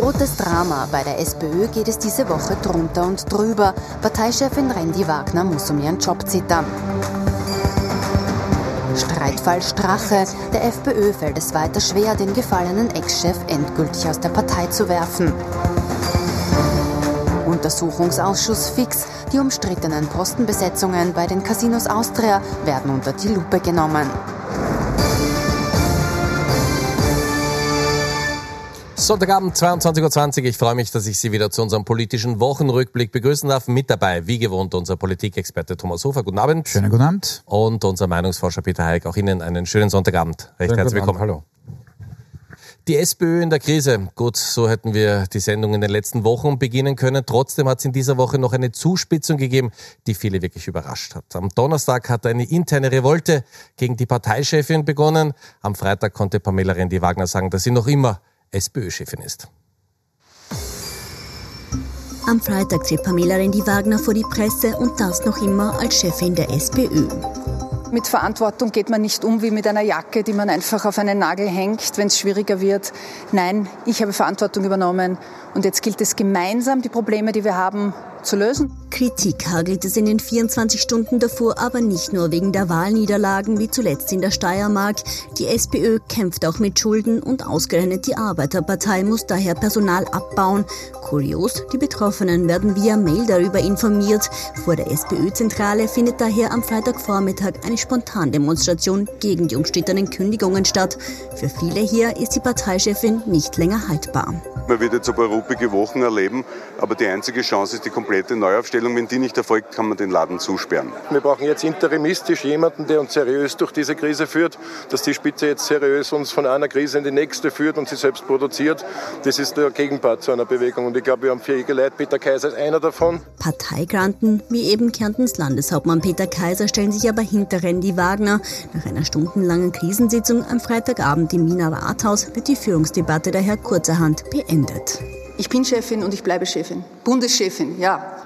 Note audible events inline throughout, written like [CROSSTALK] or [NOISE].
Rotes Drama. Bei der SPÖ geht es diese Woche drunter und drüber. Parteichefin Randy Wagner muss um ihren Job zittern. Streitfall Strache. Der FPÖ fällt es weiter schwer, den gefallenen Ex-Chef endgültig aus der Partei zu werfen. Untersuchungsausschuss fix. Die umstrittenen Postenbesetzungen bei den Casinos Austria werden unter die Lupe genommen. Sonntagabend 22.20 Uhr. Ich freue mich, dass ich Sie wieder zu unserem politischen Wochenrückblick begrüßen darf. Mit dabei, wie gewohnt, unser Politikexperte Thomas Hofer. Guten Abend. Schönen guten Abend. Und unser Meinungsforscher Peter Heik. Auch Ihnen einen schönen Sonntagabend. Recht herzlich willkommen. Hallo. Die SPÖ in der Krise. Gut, so hätten wir die Sendung in den letzten Wochen beginnen können. Trotzdem hat es in dieser Woche noch eine Zuspitzung gegeben, die viele wirklich überrascht hat. Am Donnerstag hat eine interne Revolte gegen die Parteichefin begonnen. Am Freitag konnte Pamela Rendi-Wagner sagen, dass sie noch immer SPÖ-Chefin ist. Am Freitag tritt Pamela Rendi-Wagner vor die Presse und das noch immer als Chefin der SPÖ. Mit Verantwortung geht man nicht um wie mit einer Jacke, die man einfach auf einen Nagel hängt, wenn es schwieriger wird. Nein, ich habe Verantwortung übernommen und jetzt gilt es gemeinsam, die Probleme, die wir haben, zu. Kritik hagelt es in den 24 Stunden davor, aber nicht nur wegen der Wahlniederlagen wie zuletzt in der Steiermark. Die SPÖ kämpft auch mit Schulden und ausgerechnet die Arbeiterpartei muss daher Personal abbauen. Kurios, die Betroffenen werden via Mail darüber informiert. Vor der SPÖ-Zentrale findet daher am Freitagvormittag eine Spontandemonstration gegen die umstrittenen Kündigungen statt. Für viele hier ist die Parteichefin nicht länger haltbar. Man wird jetzt ein paar ruppige Wochen erleben, aber die einzige Chance ist die komplette Neuaufstellung. Wenn die nicht erfolgt, kann man den Laden zusperren. Wir brauchen jetzt interimistisch jemanden, der uns seriös durch diese Krise führt, dass die Spitze jetzt seriös uns von einer Krise in die nächste führt und sie selbst produziert. Das ist der Gegenpart zu einer Bewegung und ich glaube, wir haben fähige Leute. Peter Kaiser ist einer davon. Parteigranten, wie eben Kärntens Landeshauptmann Peter Kaiser, stellen sich aber hinter Randy Wagner. Nach einer stundenlangen Krisensitzung am Freitagabend im Wiener Rathaus wird die Führungsdebatte daher kurzerhand beendet beendet. Ich bin Chefin und ich bleibe Chefin. Bundeschefin, ja.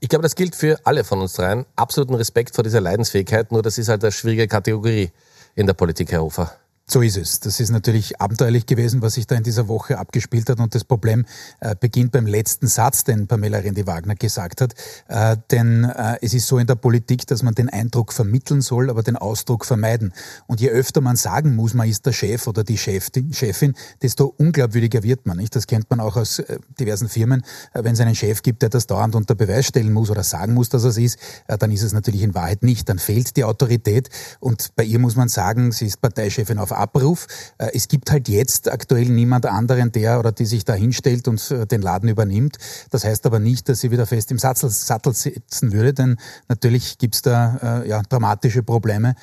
Ich glaube, das gilt für alle von uns dreien. Absoluten Respekt vor dieser Leidensfähigkeit, nur das ist halt eine schwierige Kategorie in der Politik, Herr Hofer. So ist es. Das ist natürlich abenteuerlich gewesen, was sich da in dieser Woche abgespielt hat. Und das Problem äh, beginnt beim letzten Satz, den Pamela Rendi-Wagner gesagt hat. Äh, denn äh, es ist so in der Politik, dass man den Eindruck vermitteln soll, aber den Ausdruck vermeiden. Und je öfter man sagen muss, man ist der Chef oder die Chefin, Chefin desto unglaubwürdiger wird man. Nicht? Das kennt man auch aus äh, diversen Firmen. Äh, wenn es einen Chef gibt, der das dauernd unter Beweis stellen muss oder sagen muss, dass er es ist, äh, dann ist es natürlich in Wahrheit nicht. Dann fehlt die Autorität. Und bei ihr muss man sagen, sie ist Parteichefin auf Abruf. Äh, es gibt halt jetzt aktuell niemand anderen, der oder die sich da hinstellt und äh, den Laden übernimmt. Das heißt aber nicht, dass sie wieder fest im Sattel, Sattel sitzen würde, denn natürlich gibt's da äh, ja, dramatische Probleme,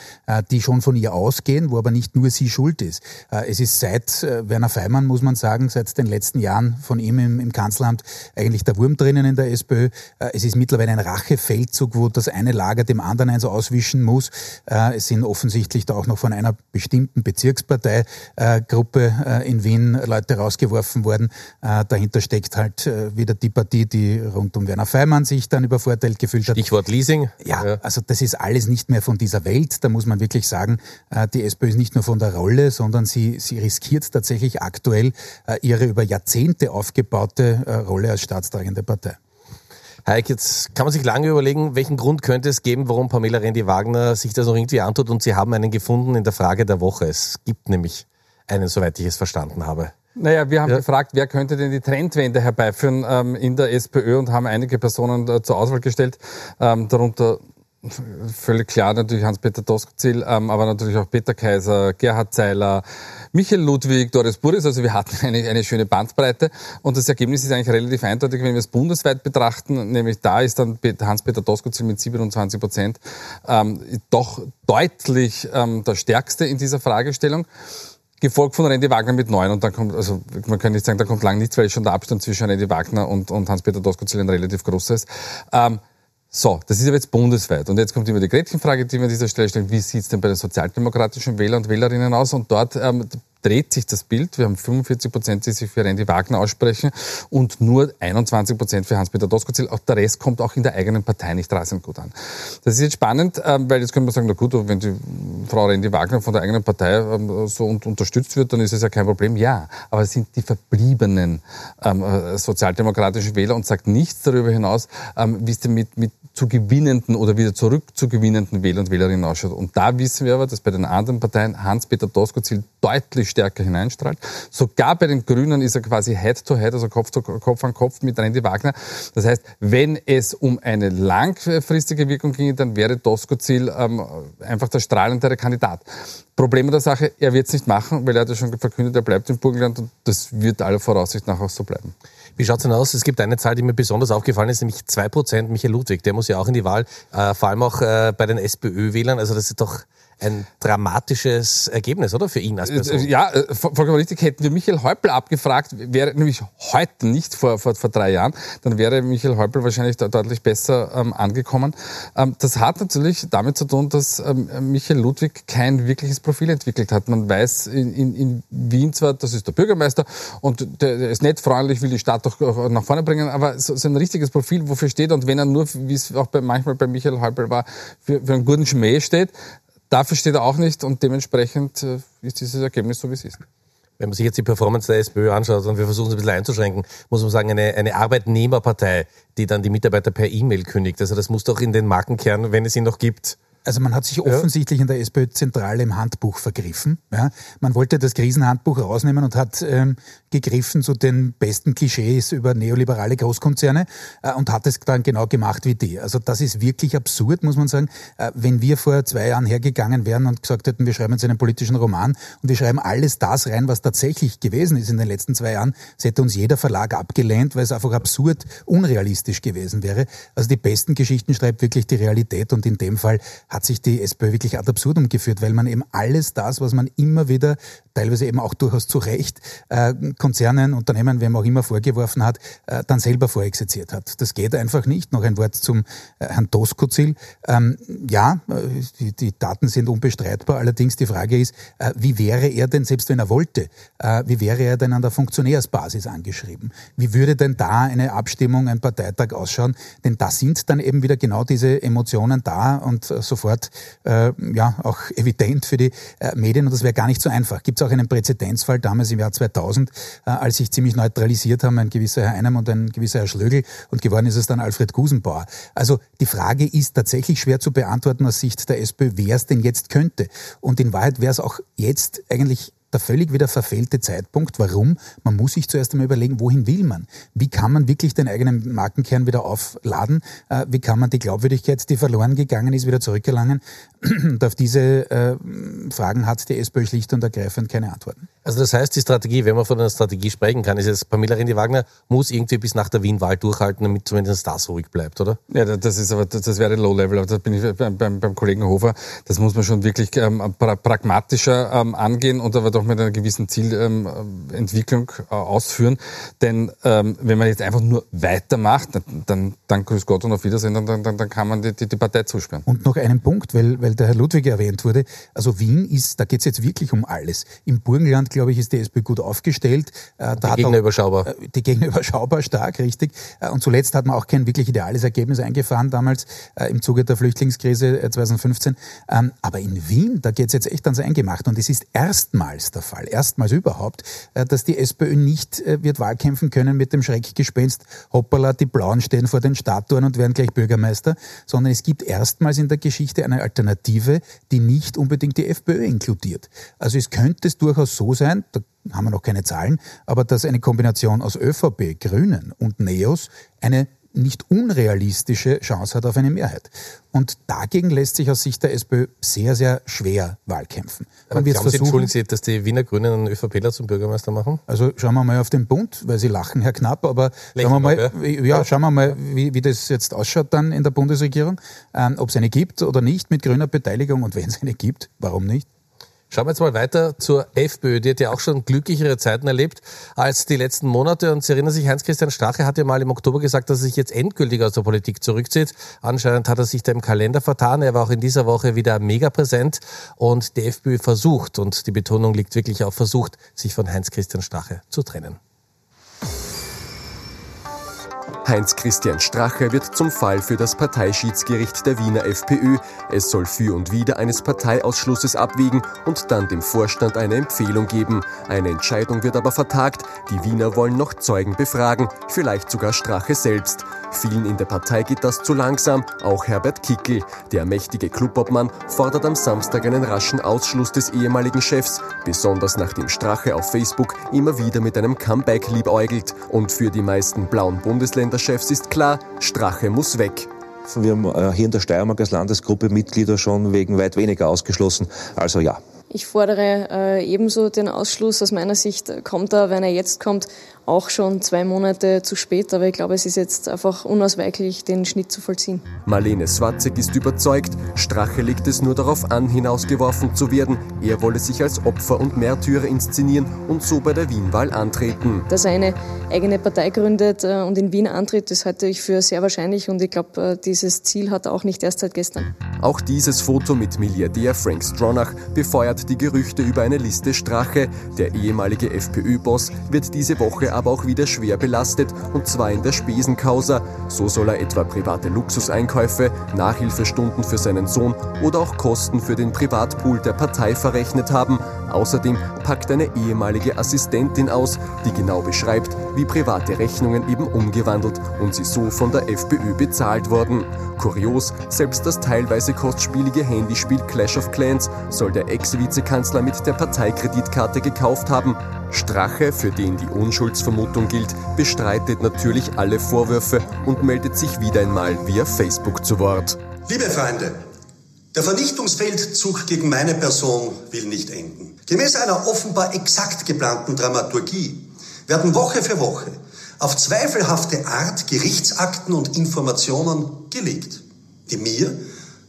die schon von ihr ausgehen, wo aber nicht nur sie schuld ist. Es ist seit Werner Feimann, muss man sagen, seit den letzten Jahren von ihm im, im Kanzleramt eigentlich der Wurm drinnen in der SPÖ. Es ist mittlerweile ein Rachefeldzug, wo das eine Lager dem anderen eins auswischen muss. Es sind offensichtlich da auch noch von einer bestimmten Beziehung Bezirksparteigruppe äh, in Wien Leute rausgeworfen worden. Äh, dahinter steckt halt äh, wieder die Partie, die rund um Werner Feimann sich dann übervorteilt gefühlt hat. Stichwort Leasing. Ja, also das ist alles nicht mehr von dieser Welt. Da muss man wirklich sagen, die SPÖ ist nicht nur von der Rolle, sondern sie, sie riskiert tatsächlich aktuell ihre über Jahrzehnte aufgebaute Rolle als staatstragende Partei. Heik, jetzt kann man sich lange überlegen, welchen Grund könnte es geben, warum Pamela Rendi-Wagner sich das noch irgendwie antut und Sie haben einen gefunden in der Frage der Woche. Es gibt nämlich einen, soweit ich es verstanden habe. Naja, wir haben ja. gefragt, wer könnte denn die Trendwende herbeiführen ähm, in der SPÖ und haben einige Personen äh, zur Auswahl gestellt, ähm, darunter völlig klar natürlich Hans-Peter Doskozil, ähm, aber natürlich auch Peter Kaiser, Gerhard Zeiler, Michael Ludwig, Doris Burris. Also wir hatten eine, eine schöne Bandbreite und das Ergebnis ist eigentlich relativ eindeutig, wenn wir es bundesweit betrachten. Nämlich da ist dann Hans-Peter Doskozil mit 27 Prozent ähm, doch deutlich ähm, der Stärkste in dieser Fragestellung gefolgt von Randy Wagner mit neun und dann kommt, also man kann nicht sagen, da kommt lang nichts, weil schon der Abstand zwischen Randy Wagner und, und Hans-Peter Doskozil ein relativ großer ist. Ähm, so, das ist aber jetzt bundesweit. Und jetzt kommt immer die Gretchenfrage, die wir an dieser Stelle stellen. Wie sieht es denn bei den sozialdemokratischen Wähler und Wählerinnen aus? Und dort ähm, dreht sich das Bild. Wir haben 45 Prozent, die sich für Randy Wagner aussprechen und nur 21 Prozent für Hans-Peter Doskozil. Auch der Rest kommt auch in der eigenen Partei nicht rasend gut an. Das ist jetzt spannend, ähm, weil jetzt können wir sagen, na gut, wenn die Frau Randy Wagner von der eigenen Partei ähm, so unterstützt wird, dann ist es ja kein Problem. Ja, aber es sind die verbliebenen ähm, äh, sozialdemokratischen Wähler und sagt nichts darüber hinaus, wie es denn mit, mit zu gewinnenden oder wieder zurück zu gewinnenden Wähler und Wählerinnen ausschaut. Und da wissen wir aber, dass bei den anderen Parteien Hans-Peter Doskozil deutlich stärker hineinstrahlt. Sogar bei den Grünen ist er quasi Head-to-Head, -head, also Kopf, zu, Kopf an Kopf mit Randy Wagner. Das heißt, wenn es um eine langfristige Wirkung ginge, dann wäre Doskozil ähm, einfach der strahlendere Kandidat. Problem der Sache, er wird es nicht machen, weil er hat ja schon verkündet, er bleibt im Burgenland und das wird aller Voraussicht nach auch so bleiben. Wie schaut's denn aus? Es gibt eine Zahl, die mir besonders aufgefallen ist, nämlich zwei Prozent Michael Ludwig. Der muss ja auch in die Wahl, äh, vor allem auch äh, bei den SPÖ-Wählern. Also das ist doch ein dramatisches Ergebnis, oder? Für ihn als Person. Äh, ja, äh, vollkommen richtig. Hätten wir Michael Häupl abgefragt, wäre nämlich heute nicht vor, vor, vor drei Jahren, dann wäre Michael Häupl wahrscheinlich deutlich besser ähm, angekommen. Ähm, das hat natürlich damit zu tun, dass ähm, Michael Ludwig kein wirkliches Profil entwickelt hat. Man weiß in, in, in Wien zwar, das ist der Bürgermeister und der, der ist nett, freundlich, will die Stadt doch nach vorne bringen, aber so, so ein richtiges Profil, wofür steht und wenn er nur, wie es auch bei, manchmal bei Michael Häupl war, für, für einen guten Schmäh steht, Dafür steht er auch nicht und dementsprechend äh, ist dieses Ergebnis so, wie es ist. Wenn man sich jetzt die Performance der SPÖ anschaut und wir versuchen es ein bisschen einzuschränken, muss man sagen, eine, eine Arbeitnehmerpartei, die dann die Mitarbeiter per E-Mail kündigt. Also das muss doch in den Markenkern, wenn es ihn noch gibt, also man hat sich offensichtlich in der SPÖ zentral im Handbuch vergriffen. Ja. Man wollte das Krisenhandbuch rausnehmen und hat ähm, gegriffen zu den besten Klischees über neoliberale Großkonzerne äh, und hat es dann genau gemacht wie die. Also das ist wirklich absurd, muss man sagen. Äh, wenn wir vor zwei Jahren hergegangen wären und gesagt hätten, wir schreiben jetzt einen politischen Roman und wir schreiben alles das rein, was tatsächlich gewesen ist in den letzten zwei Jahren, das hätte uns jeder Verlag abgelehnt, weil es einfach absurd unrealistisch gewesen wäre. Also die besten Geschichten schreibt wirklich die Realität und in dem Fall hat sich die SPÖ wirklich ad absurdum geführt, weil man eben alles das, was man immer wieder, teilweise eben auch durchaus zu Recht, äh, Konzernen, Unternehmen, wem auch immer vorgeworfen hat, äh, dann selber vorexerziert hat. Das geht einfach nicht. Noch ein Wort zum äh, Herrn Doskozil. Ähm, ja, äh, die, die, Daten sind unbestreitbar. Allerdings die Frage ist, äh, wie wäre er denn, selbst wenn er wollte, äh, wie wäre er denn an der Funktionärsbasis angeschrieben? Wie würde denn da eine Abstimmung, ein Parteitag ausschauen? Denn da sind dann eben wieder genau diese Emotionen da und sofort sofort äh, ja auch evident für die äh, Medien und das wäre gar nicht so einfach. Gibt es auch einen Präzedenzfall damals im Jahr 2000, äh, als sich ziemlich neutralisiert haben, ein gewisser Herr Einem und ein gewisser Herr Schlögel und geworden ist es dann Alfred Gusenbauer. Also die Frage ist tatsächlich schwer zu beantworten aus Sicht der SPÖ, wer es denn jetzt könnte. Und in Wahrheit wäre es auch jetzt eigentlich der völlig wieder verfehlte Zeitpunkt. Warum? Man muss sich zuerst einmal überlegen, wohin will man? Wie kann man wirklich den eigenen Markenkern wieder aufladen? Äh, wie kann man die Glaubwürdigkeit, die verloren gegangen ist, wieder zurückerlangen? [CLEARS THROAT] Und auf diese äh, Fragen hat die SPÖ schlicht und ergreifend keine Antworten. Also das heißt, die Strategie, wenn man von einer Strategie sprechen kann, ist jetzt, Pamela Rendi-Wagner muss irgendwie bis nach der Wien-Wahl durchhalten, damit zumindest das ruhig bleibt, oder? Ja, das ist aber, das wäre Low-Level, aber da bin ich beim, beim, beim Kollegen Hofer, das muss man schon wirklich ähm, pra pragmatischer ähm, angehen und aber doch mit einer gewissen Zielentwicklung ähm, äh, ausführen. Denn ähm, wenn man jetzt einfach nur weitermacht, dann, dann grüß Gott und auf Wiedersehen, dann, dann, dann kann man die, die, die Partei zusperren. Und noch einen Punkt, weil, weil der Herr Ludwig erwähnt wurde. Also Wien ist, da geht es jetzt wirklich um alles. Im Burgenland, glaube ich, ist die SPÖ gut aufgestellt. Äh, die Gegner auch, überschaubar. Äh, die Gegner [LAUGHS] überschaubar stark, richtig. Äh, und zuletzt hat man auch kein wirklich ideales Ergebnis eingefahren damals im Zuge der Flüchtlingskrise 2015. Ähm, aber in Wien, da geht es jetzt echt ans Eingemacht. Und es ist erstmals der Fall, erstmals überhaupt, dass die SPÖ nicht wird wahlkämpfen können mit dem Schreckgespenst, hoppala, die Blauen stehen vor den Statuen und werden gleich Bürgermeister, sondern es gibt erstmals in der Geschichte eine Alternative, die nicht unbedingt die FPÖ inkludiert. Also es könnte es durchaus so sein, da haben wir noch keine Zahlen, aber dass eine Kombination aus ÖVP, Grünen und Neos eine nicht unrealistische Chance hat auf eine Mehrheit. Und dagegen lässt sich aus Sicht der SPÖ sehr, sehr schwer Wahlkämpfen. Wird versuchen, Sie, entschuldigen Sie, dass die Wiener Grünen einen ÖVPler zum Bürgermeister machen? Also schauen wir mal auf den Bund, weil Sie lachen, Herr Knapp, aber schauen wir mal, ja. ja, schauen wir mal, wie, wie das jetzt ausschaut dann in der Bundesregierung, ähm, ob es eine gibt oder nicht mit grüner Beteiligung und wenn es eine gibt, warum nicht? Schauen wir jetzt mal weiter zur FPÖ. Die hat ja auch schon glücklichere Zeiten erlebt als die letzten Monate. Und Sie erinnern sich, Heinz-Christian Strache hat ja mal im Oktober gesagt, dass er sich jetzt endgültig aus der Politik zurückzieht. Anscheinend hat er sich da im Kalender vertan. Er war auch in dieser Woche wieder mega präsent. Und die FPÖ versucht, und die Betonung liegt wirklich auf versucht, sich von Heinz-Christian Strache zu trennen. Heinz-Christian Strache wird zum Fall für das Parteischiedsgericht der Wiener FPÖ. Es soll für und wider eines Parteiausschlusses abwägen und dann dem Vorstand eine Empfehlung geben. Eine Entscheidung wird aber vertagt. Die Wiener wollen noch Zeugen befragen, vielleicht sogar Strache selbst. Vielen in der Partei geht das zu langsam, auch Herbert Kickel. Der mächtige Clubobmann fordert am Samstag einen raschen Ausschluss des ehemaligen Chefs, besonders nachdem Strache auf Facebook immer wieder mit einem Comeback liebäugelt. Und für die meisten blauen Bundesländerchefs ist klar, Strache muss weg. Wir haben äh, hier in der Steiermark als Landesgruppe Mitglieder schon wegen weit weniger ausgeschlossen. Also ja. Ich fordere äh, ebenso den Ausschluss. Aus meiner Sicht kommt er, wenn er jetzt kommt, auch schon zwei Monate zu spät. Aber ich glaube, es ist jetzt einfach unausweichlich, den Schnitt zu vollziehen. Marlene Swatzek ist überzeugt, Strache legt es nur darauf an, hinausgeworfen zu werden. Er wolle sich als Opfer und Märtyrer inszenieren und so bei der Wienwahl antreten. Dass er eine eigene Partei gründet äh, und in Wien antritt, das halte ich für sehr wahrscheinlich. Und ich glaube, äh, dieses Ziel hat er auch nicht erst seit gestern. Auch dieses Foto mit Milliardär Frank Stronach befeuert die Gerüchte über eine Liste Strache. Der ehemalige FPÖ-Boss wird diese Woche aber auch wieder schwer belastet, und zwar in der Spesenkausa. So soll er etwa private Luxuseinkäufe, Nachhilfestunden für seinen Sohn oder auch Kosten für den Privatpool der Partei verrechnet haben. Außerdem packt eine ehemalige Assistentin aus, die genau beschreibt, wie private Rechnungen eben umgewandelt und sie so von der FPÖ bezahlt wurden. Kurios, selbst das teilweise kostspielige Handyspiel Clash of Clans soll der Ex-Vizekanzler mit der Parteikreditkarte gekauft haben. Strache, für den die Unschuldsvermutung gilt, bestreitet natürlich alle Vorwürfe und meldet sich wieder einmal via Facebook zu Wort. Liebe Freunde, der Vernichtungsfeldzug gegen meine Person will nicht enden. Gemäß einer offenbar exakt geplanten Dramaturgie werden Woche für Woche auf zweifelhafte Art Gerichtsakten und Informationen gelegt, die mir,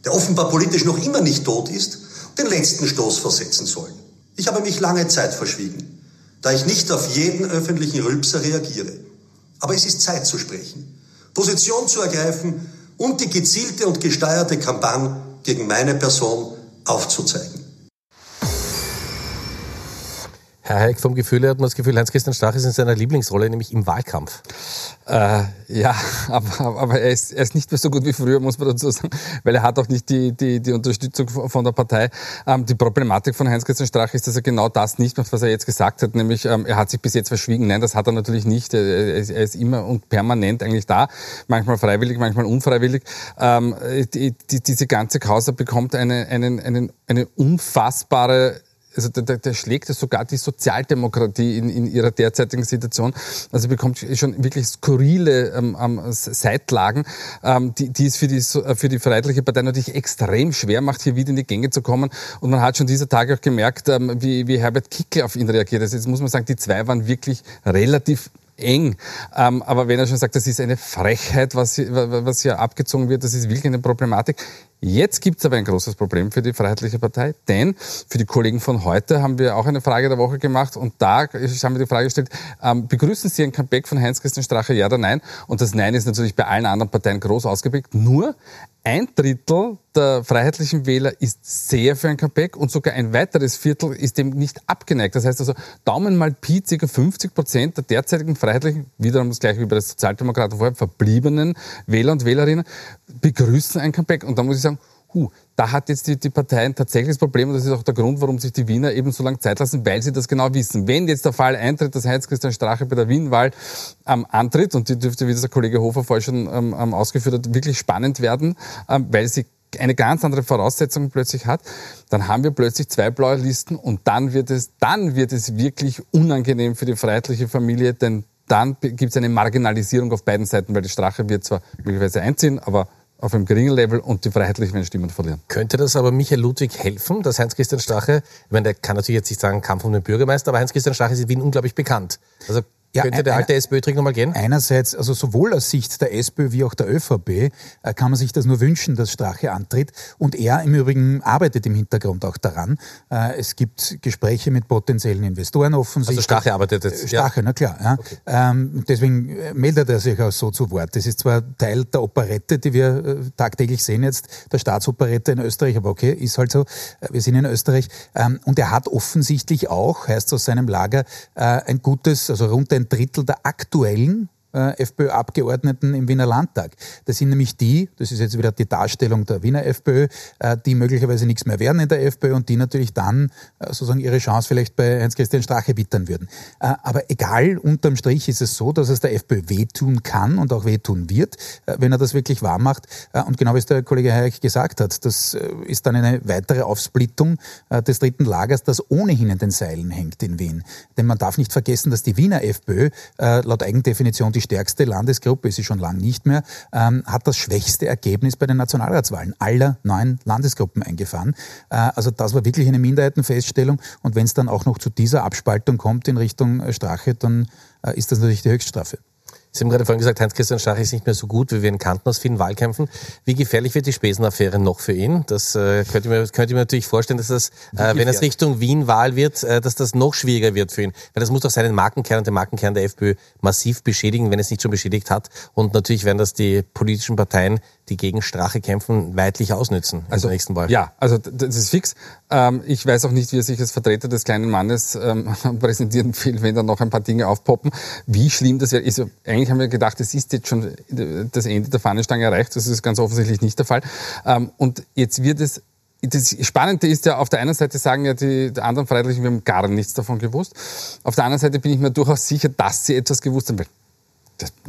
der offenbar politisch noch immer nicht tot ist, den letzten Stoß versetzen sollen. Ich habe mich lange Zeit verschwiegen da ich nicht auf jeden öffentlichen Rülpser reagiere. Aber es ist Zeit zu sprechen, Position zu ergreifen und die gezielte und gesteuerte Kampagne gegen meine Person aufzuzeigen. Herr Heik, vom Gefühl her hat man das Gefühl, Heinz-Christian Stach ist in seiner Lieblingsrolle, nämlich im Wahlkampf. Äh, ja, [LAUGHS] aber, aber er, ist, er ist nicht mehr so gut wie früher, muss man dazu sagen, weil er hat auch nicht die, die, die Unterstützung von der Partei. Ähm, die Problematik von Heinz-Christian Strach ist, dass er genau das nicht macht, was er jetzt gesagt hat, nämlich ähm, er hat sich bis jetzt verschwiegen. Nein, das hat er natürlich nicht. Er, er ist immer und permanent eigentlich da, manchmal freiwillig, manchmal unfreiwillig. Ähm, die, die, diese ganze Causa bekommt eine, einen, einen, eine unfassbare also da, da schlägt sogar die Sozialdemokratie in, in ihrer derzeitigen Situation. Also bekommt schon wirklich skurrile ähm, ähm, Seitlagen, ähm, die, die es für die, äh, für die Freiheitliche Partei natürlich extrem schwer macht, hier wieder in die Gänge zu kommen. Und man hat schon dieser Tage auch gemerkt, ähm, wie, wie Herbert Kickl auf ihn reagiert. Also jetzt muss man sagen, die zwei waren wirklich relativ eng. Ähm, aber wenn er schon sagt, das ist eine Frechheit, was hier, was hier abgezogen wird, das ist wirklich eine Problematik. Jetzt gibt es aber ein großes Problem für die Freiheitliche Partei, denn für die Kollegen von heute haben wir auch eine Frage der Woche gemacht und da haben wir die Frage gestellt, ähm, begrüßen Sie ein Comeback von Heinz-Christian Strache, ja oder nein? Und das Nein ist natürlich bei allen anderen Parteien groß ausgeprägt. Nur ein Drittel der freiheitlichen Wähler ist sehr für ein Comeback und sogar ein weiteres Viertel ist dem nicht abgeneigt. Das heißt also, Daumen mal Pi, ca. 50 Prozent der derzeitigen freiheitlichen, wiederum das gleiche wie bei der Sozialdemokraten vorher, verbliebenen Wähler und Wählerinnen begrüßen ein Comeback. Und da muss ich sagen, huh, da hat jetzt die, die Partei ein tatsächliches Problem und das ist auch der Grund, warum sich die Wiener eben so lange Zeit lassen, weil sie das genau wissen. Wenn jetzt der Fall eintritt, dass Heinz-Christian Strache bei der Wienwahl ähm, antritt und die dürfte, wie das der Kollege Hofer vorher schon ähm, ähm, ausgeführt hat, wirklich spannend werden, ähm, weil sie eine ganz andere Voraussetzung plötzlich hat, dann haben wir plötzlich zwei blaue Listen und dann wird es, dann wird es wirklich unangenehm für die freiheitliche Familie, denn dann gibt es eine Marginalisierung auf beiden Seiten, weil die Strache wird zwar möglicherweise einziehen, aber auf einem geringen Level und die Freiheitlichen Stimmen verlieren. Könnte das aber Michael Ludwig helfen, dass Heinz-Christian Strache, ich meine, der kann natürlich jetzt nicht sagen Kampf um den Bürgermeister, aber Heinz-Christian Strache ist in Wien unglaublich bekannt. Also Ja, Könnte der alte SPÖ-Trick nochmal gehen? Einerseits, also sowohl aus Sicht der SPÖ wie auch der ÖVP, äh, kann man sich das nur wünschen, dass Strache antritt. Und er im Übrigen arbeitet im Hintergrund auch daran. Äh, es gibt Gespräche mit potenziellen Investoren offensichtlich. Also Strache arbeitet jetzt? Strache, ja. na klar. Ja. Okay. Ähm, deswegen meldet er sich auch so zu Wort. Das ist zwar Teil der Operette, die wir tagtäglich sehen jetzt, der Staatsoperette in Österreich, aber okay, ist halt so. Wir sind in Österreich. Ähm, und er hat offensichtlich auch, heißt aus seinem Lager, ein gutes, also rund ein Drittel der aktuellen FPÖ-Abgeordneten im Wiener Landtag. Das sind nämlich die, das ist jetzt wieder die Darstellung der Wiener FPÖ, äh, die möglicherweise nichts mehr werden in der FPÖ und die natürlich dann äh, sozusagen ihre Chance vielleicht bei Heinz-Christian Strache wittern würden. Äh, aber egal, unterm Strich ist es so, dass es der FPÖ wehtun kann und auch wehtun wird, äh, wenn er das wirklich wahr macht. Äh, und genau wie es der Kollege Hayek gesagt hat, das ist dann eine weitere Aufsplittung des dritten Lagers, das ohnehin in den Seilen hängt in Wien. Denn man darf nicht vergessen, dass die Wiener FPÖ laut Eigendefinition die die stärkste Landesgruppe, ist sie schon lange nicht mehr, ähm, hat das schwächste Ergebnis bei den Nationalratswahlen aller neun Landesgruppen eingefahren. Äh, also das war wirklich eine Minderheitenfeststellung. Und wenn es dann auch noch zu dieser Abspaltung kommt in Richtung äh, Strache, dann äh, ist das natürlich die Höchststrafe. Sie haben gerade vorhin gesagt, Heinz-Christian Strache ist nicht mehr so gut, wie wir ihn kannten aus vielen Wahlkämpfen. Wie gefährlich wird die Spesenaffäre noch für ihn? Das äh, könnte, ich mir, könnte ich mir natürlich vorstellen, dass das, äh, wenn es Richtung Wien-Wahl wird, äh, dass das noch schwieriger wird für ihn. Weil das muss doch seinen Markenkern und den Markenkern der FPÖ massiv beschädigen, wenn es nicht schon beschädigt hat. Und natürlich werden das die politischen Parteien, die gegen Strache kämpfen, weitlich ausnützen also, in der nächsten Wahl. Ja, also das ist fix. Ähm, ich weiß auch nicht, wie er sich als Vertreter des kleinen Mannes ähm, [LAUGHS] präsentieren will, wenn da noch ein paar Dinge aufpoppen. Wie schlimm das wäre, ist eigentlich haben wir gedacht, es ist jetzt schon das Ende der Fahnenstange erreicht. Das ist ganz offensichtlich nicht der Fall. Ähm, und jetzt wird es das Spannende ist ja, auf der einen Seite sagen ja die anderen Freiheitlichen, wir haben gar nichts davon gewusst. Auf der anderen Seite bin ich mir durchaus sicher, dass sie etwas gewusst haben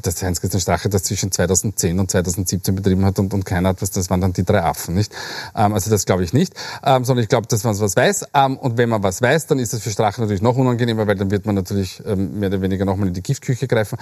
dass Heinz-Christian Strache das zwischen 2010 und 2017 betrieben hat und, und keiner hat was, das waren dann die drei Affen, nicht? Ähm, also das glaube ich nicht, ähm, sondern ich glaube, dass man was weiß. Ähm, und wenn man was weiß, dann ist das für Strache natürlich noch unangenehmer, weil dann wird man natürlich ähm, mehr oder weniger nochmal in die Giftküche greifen.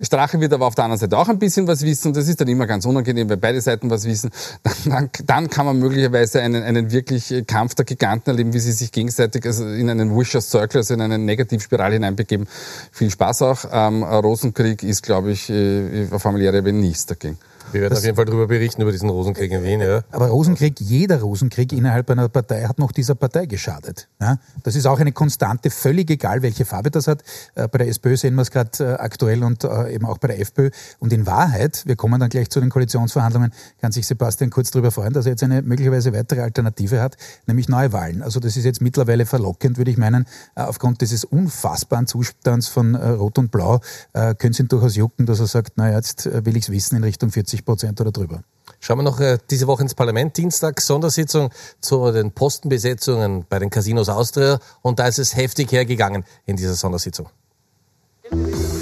Strache wird aber auf der anderen Seite auch ein bisschen was wissen das ist dann immer ganz unangenehm, weil beide Seiten was wissen. [LAUGHS] Dann, dann kann man möglicherweise einen, einen wirklich Kampf der Giganten erleben, wie sie sich gegenseitig also in einen Vicious Circle, also in eine Negativspirale hineinbegeben. Viel Spaß auch. Ähm, Rosenkrieg ist, glaube ich, äh, auf familiäre Ebene nichts dagegen. Wir werden das, auf jeden Fall darüber berichten, über diesen Rosenkrieg in Wien. Ja. Aber Rosenkrieg, jeder Rosenkrieg innerhalb einer Partei hat noch dieser Partei geschadet. Ja? Das ist auch eine Konstante, völlig egal, welche Farbe das hat. Äh, bei der SPÖ sehen wir es gerade äh, aktuell und äh, eben auch bei der FPÖ. Und in Wahrheit, wir kommen dann gleich zu den Koalitionsverhandlungen, kann sich Sebastian kurz darüber freuen, dass er jetzt eine möglicherweise weitere Alternative hat, nämlich Neuwahlen. Also das ist jetzt mittlerweile verlockend, würde ich meinen. Aufgrund dieses unfassbaren Zustands von Rot und Blau könnte es ihn durchaus jucken, dass er sagt, naja, jetzt will ich es wissen in Richtung 40 50 Prozent oder drüber. Schauen wir noch äh, diese Woche ins Parlament. Dienstag Sondersitzung zu den Postenbesetzungen bei den Casinos Austria. Und da ist es heftig hergegangen in dieser Sondersitzung.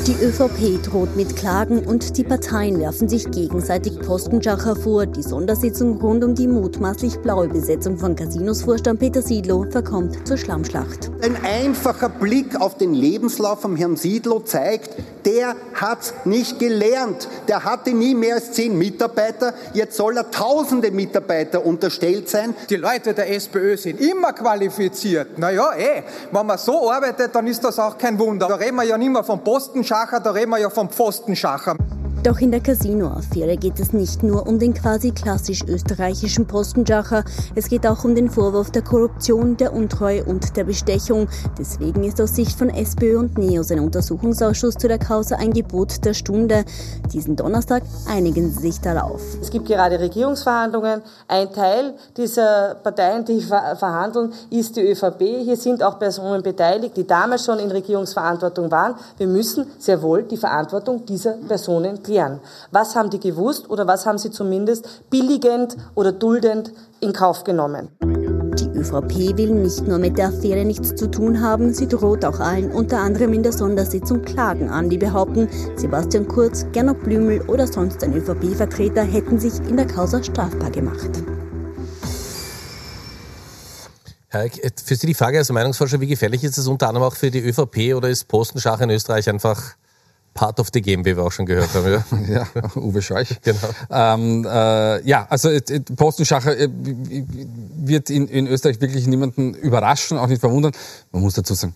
Die ÖVP droht mit Klagen und die Parteien werfen sich gegenseitig Postenschacher vor. Die Sondersitzung rund um die mutmaßlich blaue Besetzung von Casinos-Vorstand Peter Siedlow verkommt zur Schlammschlacht. Ein einfacher Blick auf den Lebenslauf von Herrn Siedlow zeigt, der hat nicht gelernt. Der hatte nie mehr als zehn Mitarbeiter. Jetzt soll er tausende Mitarbeiter unterstellt sein. Die Leute der SPÖ sind immer qualifiziert. Naja, eh, wenn man so arbeitet, dann ist das auch kein Wunder. Da reden wir ja nicht mehr vom Postenschacher Schacher, da reden wir ja vom Pfostenschacher. Doch in der Casino-Affäre geht es nicht nur um den quasi klassisch österreichischen Postenschacher, es geht auch um den Vorwurf der Korruption, der Untreue und der Bestechung. Deswegen ist aus Sicht von SPÖ und NEOS ein Untersuchungsausschuss zu der Causa ein Gebot der Stunde. Diesen Donnerstag einigen sie sich darauf. Es gibt gerade Regierungsverhandlungen. Ein Teil dieser Parteien, die verhandeln, ist die ÖVP. Hier sind auch Personen beteiligt, die damals schon in Regierungsverantwortung waren. Wir müssen sehr wohl die Verantwortung dieser Personen klären erklären. Was haben die gewusst oder was haben sie zumindest billigend oder duldend in Kauf genommen? Die ÖVP will nicht nur mit der Affäre nichts zu tun haben, sie droht auch allen, unter anderem in der Sondersitzung Klagen an, die behaupten, Sebastian Kurz, Gernot Blümel oder sonst ein ÖVP-Vertreter hätten sich in der Causa strafbar gemacht. Für Sie die Frage als Meinungsforscher, wie gefährlich ist es unter anderem auch für die ÖVP oder ist Postenschach in Österreich einfach Part of the Game, wie wir auch schon gehört haben. Ja, [LAUGHS] ja Uwe Scheuch. Genau. Ähm, äh, ja, also äh, Postenschacher äh, wird in, in Österreich wirklich niemanden überraschen, auch nicht verwundern. Man muss dazu sagen,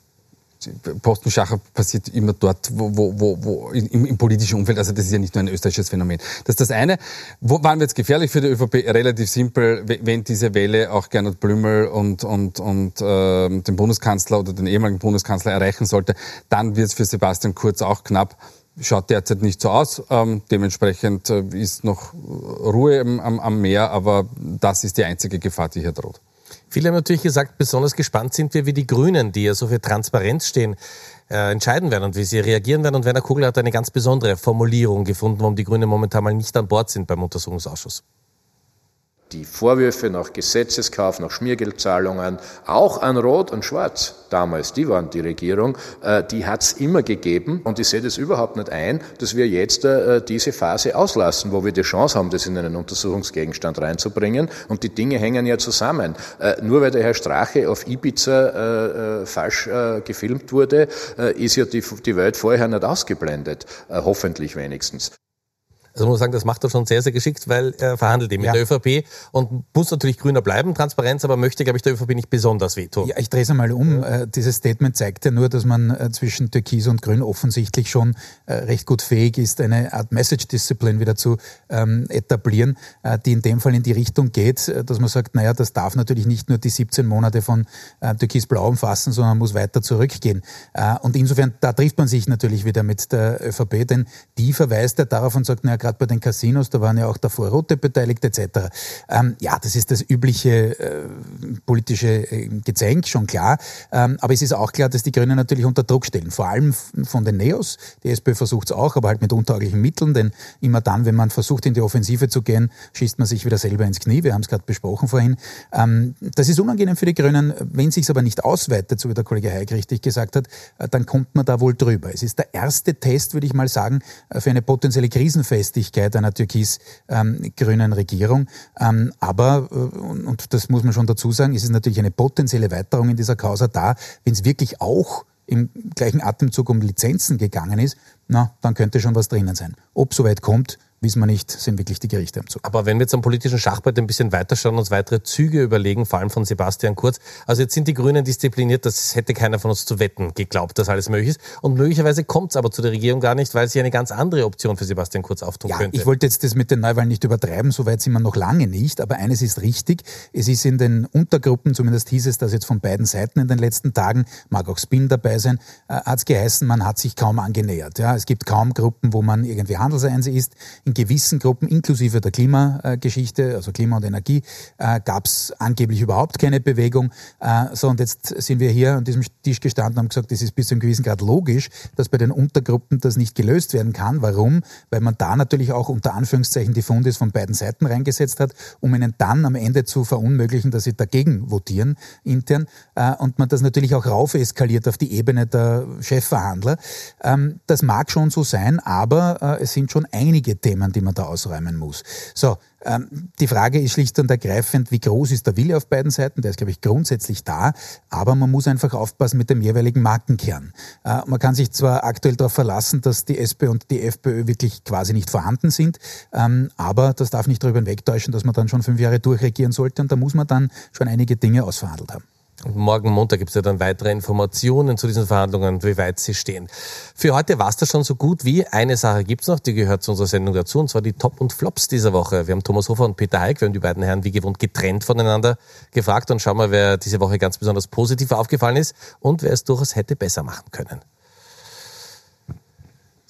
Postenschacher passiert immer dort, wo, wo, wo, wo im, im, politischen Umfeld. Also das ist ja nicht nur ein österreichisches Phänomen. Das ist das eine. Wo waren wir jetzt gefährlich für die ÖVP? Relativ simpel, wenn diese Welle auch Gernot Blümel und, und, und äh, den Bundeskanzler oder den ehemaligen Bundeskanzler erreichen sollte, dann wird es für Sebastian Kurz auch knapp. Schaut derzeit nicht so aus. Ähm, dementsprechend äh, ist noch Ruhe am, am Meer, aber das ist die einzige Gefahr, die hier droht. Viele haben natürlich gesagt, besonders gespannt sind wir, wie die Grünen, die ja so für Transparenz stehen, äh, entscheiden werden und wie sie reagieren werden. Und Werner Kugel hat eine ganz besondere Formulierung gefunden, warum die Grünen momentan mal nicht an Bord sind beim Untersuchungsausschuss. Die Vorwürfe nach Gesetzeskauf, nach Schmiergeldzahlungen, auch an Rot und Schwarz damals, die waren die Regierung, äh, die hat es immer gegeben. Und ich sehe das überhaupt nicht ein, dass wir jetzt äh, diese Phase auslassen, wo wir die Chance haben, das in einen Untersuchungsgegenstand reinzubringen. Und die Dinge hängen ja zusammen. Äh, nur weil der Herr Strache auf Ibiza falsch gefilmt wurde, ist ja die Welt vorher nicht ausgeblendet. hoffentlich wenigstens. Also muss sagen, das macht er schon sehr, sehr geschickt, weil er verhandelt eben ja. mit der ÖVP und muss natürlich grüner bleiben, Transparenz, aber möchte, glaube ich, der ÖVP nicht besonders wehtun. Ja, ich drehe es einmal um. Ja. Äh, dieses Statement zeigt ja nur, dass man äh, zwischen Türkis und Grün offensichtlich schon äh, recht gut fähig ist, eine Art Message-Discipline wieder zu ähm, etablieren, die in dem Fall in die Richtung geht, dass man sagt, naja, das darf natürlich nicht nur die 17 Monate von Türkis-Blau umfassen, sondern muss weiter zurückgehen. Und insofern, da trifft man sich natürlich wieder mit der ÖVP, denn die verweist ja darauf und sagt, naja, gerade bei den Casinos, da waren ja auch davor Rote beteiligt etc. Ähm, ja, das ist das übliche äh, politische äh, Gezänk, schon klar. Ähm, aber es ist auch klar, dass die Grünen natürlich unter Druck stellen, vor allem von den Neos. Die SPÖ versucht es auch, aber halt mit untauglichen Mitteln, denn immer dann, wenn man versucht, in die Offensive zu gehen, schießt man sich wieder selber ins Knie. Wir haben es gerade besprochen vorhin. Ähm, das ist unangenehm für die Grünen. Wenn sich aber nicht ausweitet, so wie der Kollege Heik richtig gesagt hat, äh, dann kommt man da wohl drüber. Es ist der erste Test, würde ich mal sagen, äh, für eine potenzielle Krisenfestigkeit Möglichkeit einer türkis-grünen Regierung. Ähm, aber, äh, und das muss man schon dazu sagen, ist es natürlich eine potenzielle Weiterung in dieser Causa da, wenn es wirklich auch im gleichen Atemzug um Lizenzen gegangen ist, na, dann könnte schon was drinnen sein. Ob so weit kommt, wissen wir nicht, sind wirklich die Gerichte am Zug. Aber wenn wir jetzt am politischen Schachbrett ein bisschen weiterschauen und uns weitere Züge überlegen, vor allem von Sebastian Kurz, also jetzt sind die Grünen diszipliniert, das hätte keiner von uns zu wetten geglaubt, dass alles möglich ist. Und möglicherweise kommt es aber zu der Regierung gar nicht, weil sie eine ganz andere Option für Sebastian Kurz auftun ja, könnte. Ich wollte jetzt das mit den Neuwahlen nicht übertreiben, so weit sind wir noch lange nicht, aber eines ist richtig, es ist in den Untergruppen, zumindest hieß es das jetzt von beiden Seiten in den letzten Tagen, mag auch Spin dabei sein, äh, hat es geheißen, man hat sich kaum angenähert. Ja, es gibt kaum Gruppen, wo man irgendwie handelseins ist in gewissen Gruppen, inklusive der Klimageschichte, also Klima und Energie, äh, gab es angeblich überhaupt keine Bewegung. Äh, so, und jetzt sind wir hier an diesem Tisch gestanden und haben gesagt, das ist bis zu einem gewissen Grad logisch, dass bei den Untergruppen das nicht gelöst werden kann. Warum? Weil man da natürlich auch unter Anführungszeichen die Fundis von beiden Seiten reingesetzt hat, um ihnen dann am Ende zu verunmöglichen, dass sie dagegen votieren intern. Äh, und man das natürlich auch rauf eskaliert auf die Ebene der Chefverhandler. Ähm, das mag schon so sein, aber es sind schon einige Themen, die man da ausräumen muss. So, ähm, die Frage ist schlicht und ergreifend, wie groß ist der Wille auf beiden Seiten? Der ist, glaube ich, grundsätzlich da, aber man muss einfach aufpassen mit dem jeweiligen Markenkern. Äh, man kann sich zwar aktuell darauf verlassen, dass die SPÖ und die FPÖ wirklich quasi nicht vorhanden sind, ähm, aber das darf nicht darüber hinwegtäuschen, dass man dann schon fünf Jahre durchregieren sollte und da muss man dann schon einige Dinge ausverhandelt haben. Morgen Montag gibt es ja dann weitere Informationen zu diesen Verhandlungen, wie weit sie stehen. Für heute war es das schon so gut wie. Eine Sache gibt's noch, die gehört zu unserer Sendung dazu, und zwar die Top und Flops dieser Woche. Wir haben Thomas Hofer und Peter Heik, wir haben die beiden Herren wie gewohnt getrennt voneinander gefragt und schauen mal, wer diese Woche ganz besonders positiv aufgefallen ist und wer es durchaus hätte besser machen können.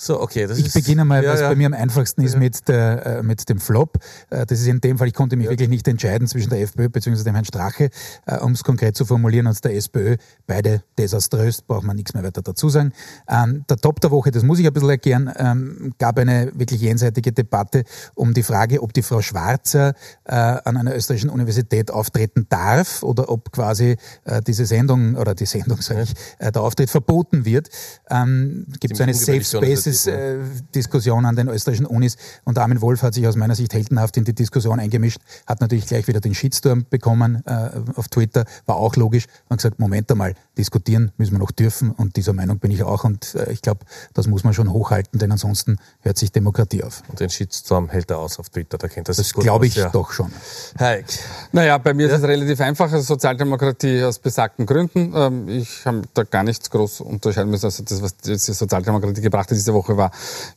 So, okay. Das ich ist, beginne mal, ja, was ja. bei mir am einfachsten ist, ja. mit, der, äh, mit dem Flop. Äh, das ist in dem Fall, ich konnte mich wirklich nicht entscheiden zwischen der FPÖ bzw. dem Herrn Strache, äh, um es konkret zu formulieren, und der SPÖ. Beide desaströs, braucht man nichts mehr weiter dazu sagen. Ähm, der Top der Woche, das muss ich ein bisschen erklären, ähm, gab eine wirklich jenseitige Debatte um die Frage, ob die Frau Schwarzer äh, an einer österreichischen Universität auftreten darf oder ob quasi äh, diese Sendung, oder die Sendung, sage ich, äh, der Auftritt verboten wird. Ähm, Gibt es eine Safe Space Praxisdiskussion äh, an den österreichischen Unis und Armin Wolf hat sich aus meiner Sicht heldenhaft in die Diskussion eingemischt, hat natürlich gleich wieder den Shitstorm bekommen äh, auf Twitter, war auch logisch und gesagt, Moment einmal, diskutieren müssen wir noch dürfen und dieser Meinung bin ich auch und äh, ich glaube, das muss man schon hochhalten, denn ansonsten hört sich Demokratie auf. Und den Shitstorm hält er aus auf Twitter, da kennt das Das glaube ich ja. doch schon. Heik. Naja, bei mir ja? ist es relativ einfach, also Sozialdemokratie aus besagten Gründen. Ähm, ich habe da gar nichts groß unterscheiden müssen. Also das, was die Sozialdemokratie gebracht hat diese Woche, war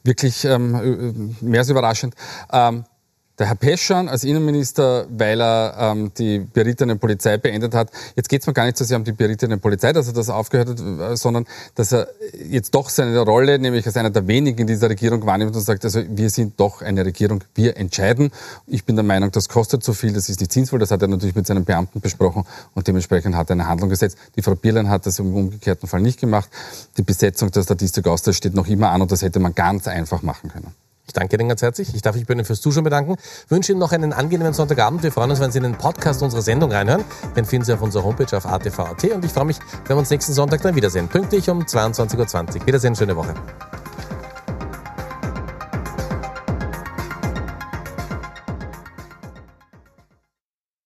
wirklich ähm, mehr als überraschend. Ähm, der Herr Peschan als Innenminister, weil er ähm, die berittene Polizei beendet hat. Jetzt geht es mir gar nicht so sehr um die berittene Polizei, dass er das aufgehört hat, äh, sondern dass er jetzt doch seine Rolle, nämlich als einer der wenigen in dieser Regierung wahrnimmt und sagt, also wir sind doch eine Regierung, wir entscheiden. Ich bin der Meinung, das kostet zu viel, das ist nicht sinnvoll. Das hat er natürlich mit seinen Beamten besprochen und dementsprechend hat er eine Handlung gesetzt. Die Frau Bierlein hat das im umgekehrten Fall nicht gemacht. Die Besetzung der Statistik Austria steht noch immer an und das hätte man ganz einfach machen können. Ich danke Ihnen ganz herzlich. Ich darf mich bei Ihnen fürs Zuschauen bedanken. Wünsche Ihnen noch einen angenehmen Sonntagabend. Wir freuen uns, wenn Sie in den Podcast unserer Sendung reinhören. Den finden Sie auf unserer Homepage auf atv.at. Und ich freue mich, wenn wir uns nächsten Sonntag dann wiedersehen. Pünktlich um 22.20 Uhr. Wiedersehen, schöne Woche.